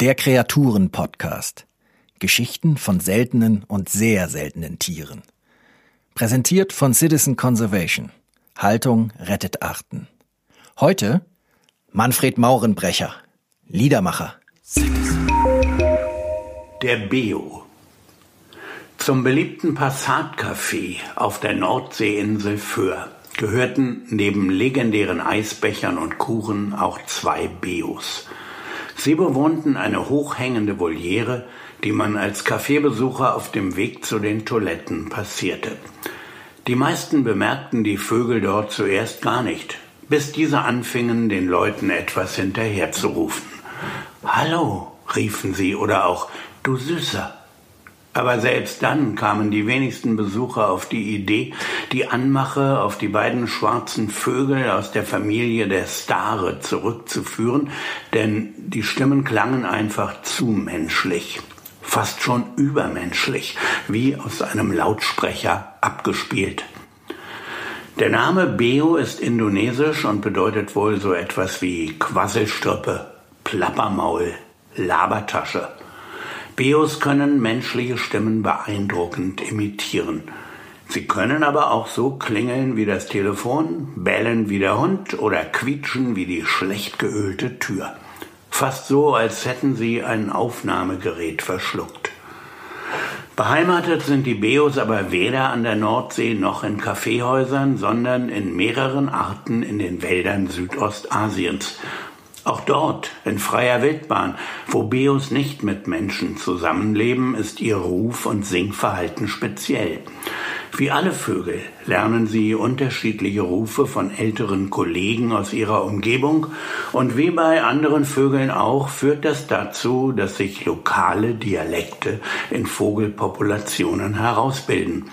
Der Kreaturen-Podcast. Geschichten von seltenen und sehr seltenen Tieren. Präsentiert von Citizen Conservation. Haltung rettet Arten. Heute Manfred Maurenbrecher, Liedermacher. Der Beo. Zum beliebten Passatcafé auf der Nordseeinsel Föhr gehörten neben legendären Eisbechern und Kuchen auch zwei Beos. Sie bewohnten eine hochhängende Voliere, die man als Kaffeebesucher auf dem Weg zu den Toiletten passierte. Die meisten bemerkten die Vögel dort zuerst gar nicht, bis diese anfingen, den Leuten etwas hinterherzurufen. Hallo, riefen sie, oder auch Du Süßer. Aber selbst dann kamen die wenigsten Besucher auf die Idee, die Anmache auf die beiden schwarzen Vögel aus der Familie der Stare zurückzuführen, denn die Stimmen klangen einfach zu menschlich, fast schon übermenschlich, wie aus einem Lautsprecher abgespielt. Der Name Beo ist indonesisch und bedeutet wohl so etwas wie Quasselstrippe, Plappermaul, Labertasche. Beos können menschliche Stimmen beeindruckend imitieren. Sie können aber auch so klingeln wie das Telefon, bellen wie der Hund oder quietschen wie die schlecht geölte Tür. Fast so, als hätten sie ein Aufnahmegerät verschluckt. Beheimatet sind die Beos aber weder an der Nordsee noch in Kaffeehäusern, sondern in mehreren Arten in den Wäldern Südostasiens auch dort, in freier Wildbahn, wo Beos nicht mit Menschen zusammenleben, ist ihr Ruf und Singverhalten speziell. Wie alle Vögel lernen sie unterschiedliche Rufe von älteren Kollegen aus ihrer Umgebung und wie bei anderen Vögeln auch führt das dazu, dass sich lokale Dialekte in Vogelpopulationen herausbilden.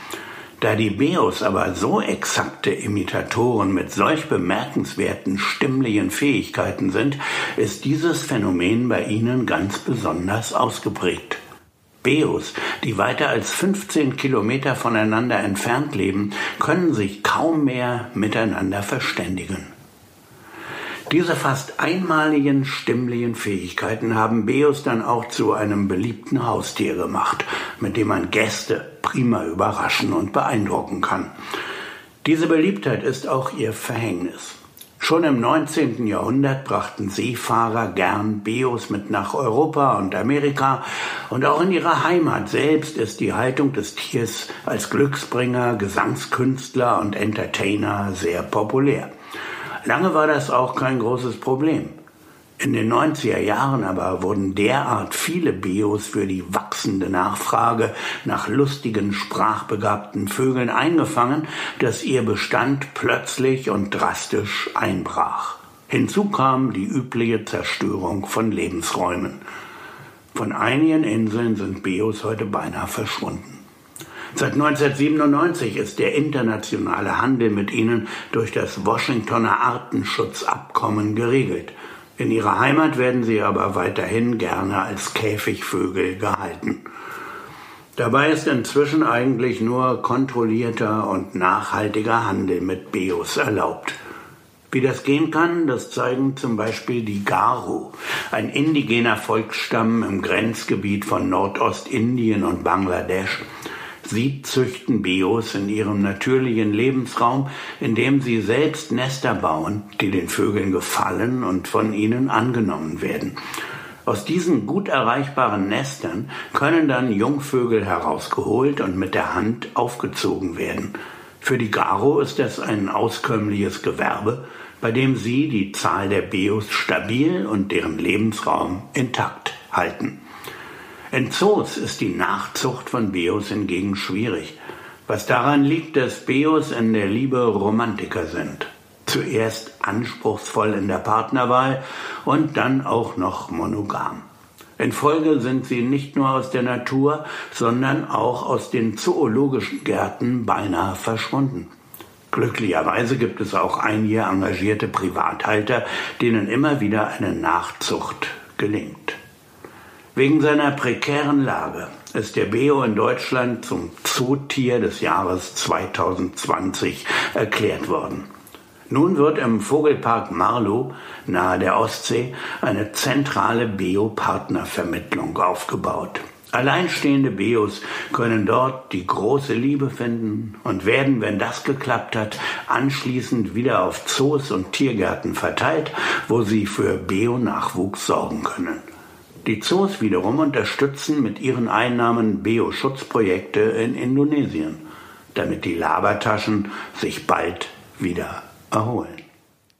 Da die Beos aber so exakte Imitatoren mit solch bemerkenswerten stimmlichen Fähigkeiten sind, ist dieses Phänomen bei ihnen ganz besonders ausgeprägt. Beos, die weiter als 15 Kilometer voneinander entfernt leben, können sich kaum mehr miteinander verständigen. Diese fast einmaligen stimmlichen Fähigkeiten haben Beos dann auch zu einem beliebten Haustier gemacht, mit dem man Gäste prima überraschen und beeindrucken kann. Diese Beliebtheit ist auch ihr Verhängnis. Schon im 19. Jahrhundert brachten Seefahrer gern Beos mit nach Europa und Amerika und auch in ihrer Heimat selbst ist die Haltung des Tiers als Glücksbringer, Gesangskünstler und Entertainer sehr populär. Lange war das auch kein großes Problem. In den 90er Jahren aber wurden derart viele Bios für die wachsende Nachfrage nach lustigen, sprachbegabten Vögeln eingefangen, dass ihr Bestand plötzlich und drastisch einbrach. Hinzu kam die übliche Zerstörung von Lebensräumen. Von einigen Inseln sind Bios heute beinahe verschwunden. Seit 1997 ist der internationale Handel mit ihnen durch das Washingtoner Artenschutzabkommen geregelt. In ihrer Heimat werden sie aber weiterhin gerne als Käfigvögel gehalten. Dabei ist inzwischen eigentlich nur kontrollierter und nachhaltiger Handel mit Beos erlaubt. Wie das gehen kann, das zeigen zum Beispiel die Garo, ein indigener Volksstamm im Grenzgebiet von Nordostindien und Bangladesch, Sie züchten Bios in ihrem natürlichen Lebensraum, indem sie selbst Nester bauen, die den Vögeln gefallen und von ihnen angenommen werden. Aus diesen gut erreichbaren Nestern können dann Jungvögel herausgeholt und mit der Hand aufgezogen werden. Für die Garo ist das ein auskömmliches Gewerbe, bei dem sie die Zahl der Bios stabil und deren Lebensraum intakt halten. In Zoos ist die Nachzucht von Beos hingegen schwierig, was daran liegt, dass Beos in der Liebe Romantiker sind. Zuerst anspruchsvoll in der Partnerwahl und dann auch noch monogam. In Folge sind sie nicht nur aus der Natur, sondern auch aus den zoologischen Gärten beinahe verschwunden. Glücklicherweise gibt es auch einige engagierte Privathalter, denen immer wieder eine Nachzucht gelingt. Wegen seiner prekären Lage ist der Beo in Deutschland zum Zootier des Jahres 2020 erklärt worden. Nun wird im Vogelpark Marlow nahe der Ostsee eine zentrale Biopartnervermittlung aufgebaut. Alleinstehende Bios können dort die große Liebe finden und werden, wenn das geklappt hat, anschließend wieder auf Zoos und Tiergärten verteilt, wo sie für Bio-Nachwuchs sorgen können. Die Zoos wiederum unterstützen mit ihren Einnahmen Bio-Schutzprojekte in Indonesien, damit die Labertaschen sich bald wieder erholen.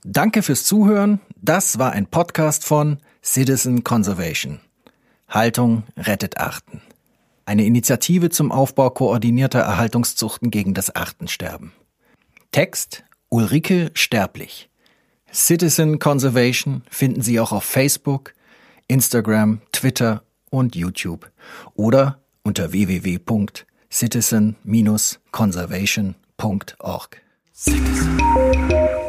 Danke fürs Zuhören. Das war ein Podcast von Citizen Conservation. Haltung rettet Arten. Eine Initiative zum Aufbau koordinierter Erhaltungszuchten gegen das Artensterben. Text Ulrike Sterblich. Citizen Conservation finden Sie auch auf Facebook, Instagram, Twitter und YouTube oder unter www.citizen-conservation.org. Citizen.